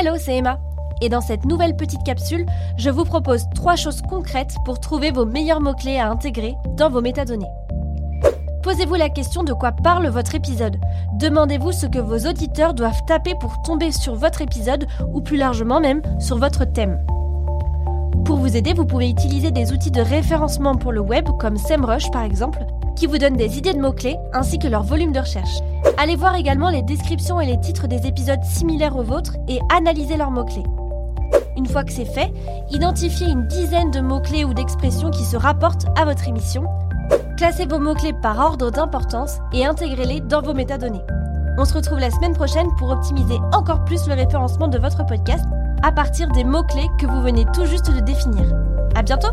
Hello, c'est Emma. Et dans cette nouvelle petite capsule, je vous propose trois choses concrètes pour trouver vos meilleurs mots-clés à intégrer dans vos métadonnées. Posez-vous la question de quoi parle votre épisode. Demandez-vous ce que vos auditeurs doivent taper pour tomber sur votre épisode ou plus largement même sur votre thème. Pour vous aider, vous pouvez utiliser des outils de référencement pour le web comme SEMrush par exemple, qui vous donnent des idées de mots-clés ainsi que leur volume de recherche. Allez voir également les descriptions et les titres des épisodes similaires aux vôtres et analysez leurs mots-clés. Une fois que c'est fait, identifiez une dizaine de mots-clés ou d'expressions qui se rapportent à votre émission. Classez vos mots-clés par ordre d'importance et intégrez-les dans vos métadonnées. On se retrouve la semaine prochaine pour optimiser encore plus le référencement de votre podcast à partir des mots-clés que vous venez tout juste de définir. À bientôt!